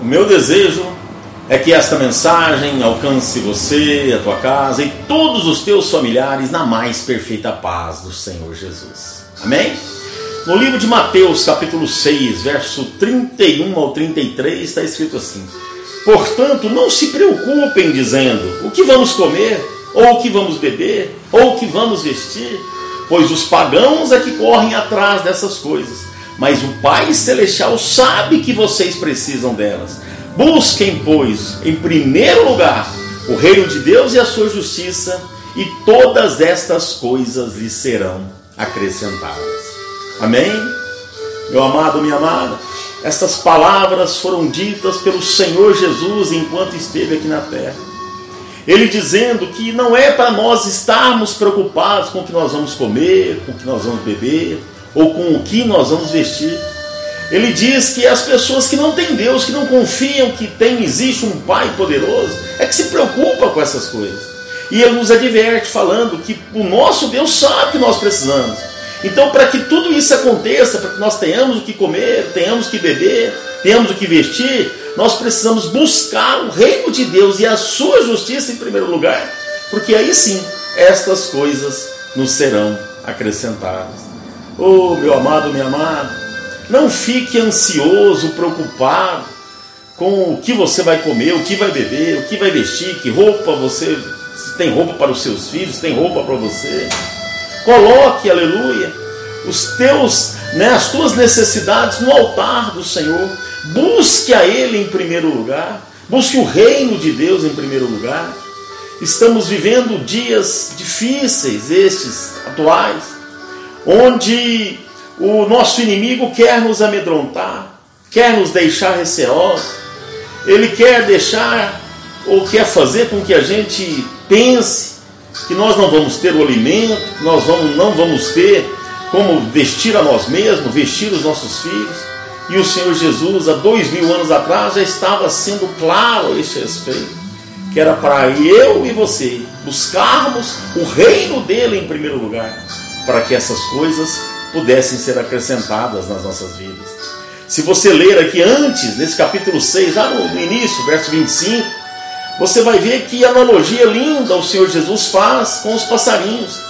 O meu desejo é que esta mensagem alcance você, a tua casa e todos os teus familiares na mais perfeita paz do Senhor Jesus. Amém? No livro de Mateus, capítulo 6, verso 31 ao 33, está escrito assim: Portanto, não se preocupem dizendo o que vamos comer, ou o que vamos beber, ou o que vamos vestir, pois os pagãos é que correm atrás dessas coisas. Mas o Pai Celestial sabe que vocês precisam delas. Busquem, pois, em primeiro lugar o reino de Deus e a sua justiça, e todas estas coisas lhe serão acrescentadas. Amém? Meu amado, minha amada, estas palavras foram ditas pelo Senhor Jesus enquanto esteve aqui na terra. Ele dizendo que não é para nós estarmos preocupados com o que nós vamos comer, com o que nós vamos beber, ou com o que nós vamos vestir ele diz que as pessoas que não têm Deus, que não confiam que tem, existe um Pai poderoso, é que se preocupa com essas coisas. E ele nos adverte falando que o nosso Deus sabe que nós precisamos. Então, para que tudo isso aconteça, para que nós tenhamos o que comer, tenhamos o que beber, tenhamos o que vestir, nós precisamos buscar o reino de Deus e a sua justiça em primeiro lugar, porque aí sim estas coisas nos serão acrescentadas. Oh, meu amado, minha amada, não fique ansioso, preocupado com o que você vai comer, o que vai beber, o que vai vestir, que roupa você. Se tem roupa para os seus filhos, se tem roupa para você. Coloque, aleluia, os teus, né, as tuas necessidades no altar do Senhor. Busque a Ele em primeiro lugar. Busque o reino de Deus em primeiro lugar. Estamos vivendo dias difíceis, estes atuais, onde o nosso inimigo quer nos amedrontar, quer nos deixar receosos, ele quer deixar ou quer fazer com que a gente pense que nós não vamos ter o alimento, nós vamos, não vamos ter como vestir a nós mesmos, vestir os nossos filhos. E o Senhor Jesus, há dois mil anos atrás, já estava sendo claro a este respeito, que era para eu e você buscarmos o reino dele em primeiro lugar, para que essas coisas pudessem ser acrescentadas nas nossas vidas. Se você ler aqui antes, nesse capítulo 6, lá no início, verso 25, você vai ver que analogia linda o Senhor Jesus faz com os passarinhos,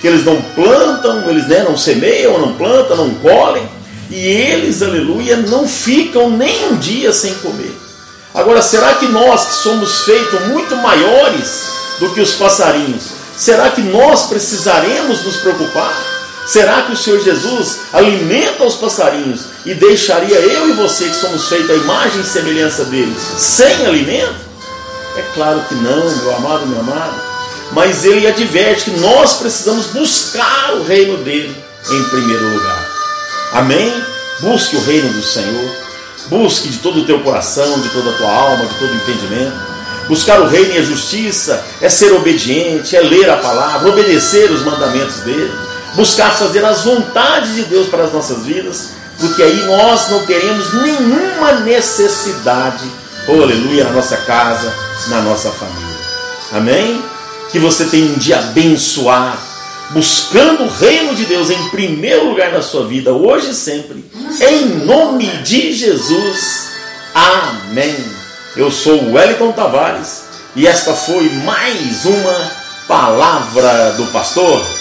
que eles não plantam, eles né, não semeiam, não plantam, não colhem, e eles, aleluia, não ficam nem um dia sem comer. Agora, será que nós que somos feitos muito maiores do que os passarinhos, será que nós precisaremos nos preocupar? Será que o Senhor Jesus alimenta os passarinhos e deixaria eu e você, que somos feitos à imagem e semelhança dele, sem alimento? É claro que não, meu amado, meu amado. Mas ele adverte que nós precisamos buscar o reino dele em primeiro lugar. Amém? Busque o reino do Senhor. Busque de todo o teu coração, de toda a tua alma, de todo o entendimento. Buscar o reino e a justiça é ser obediente, é ler a palavra, obedecer os mandamentos dele buscar fazer as vontades de Deus para as nossas vidas, porque aí nós não teremos nenhuma necessidade, oh, aleluia, na nossa casa, na nossa família. Amém? Que você tenha um dia abençoado, buscando o reino de Deus em primeiro lugar na sua vida, hoje e sempre, em nome de Jesus. Amém. Eu sou o Wellington Tavares e esta foi mais uma palavra do pastor.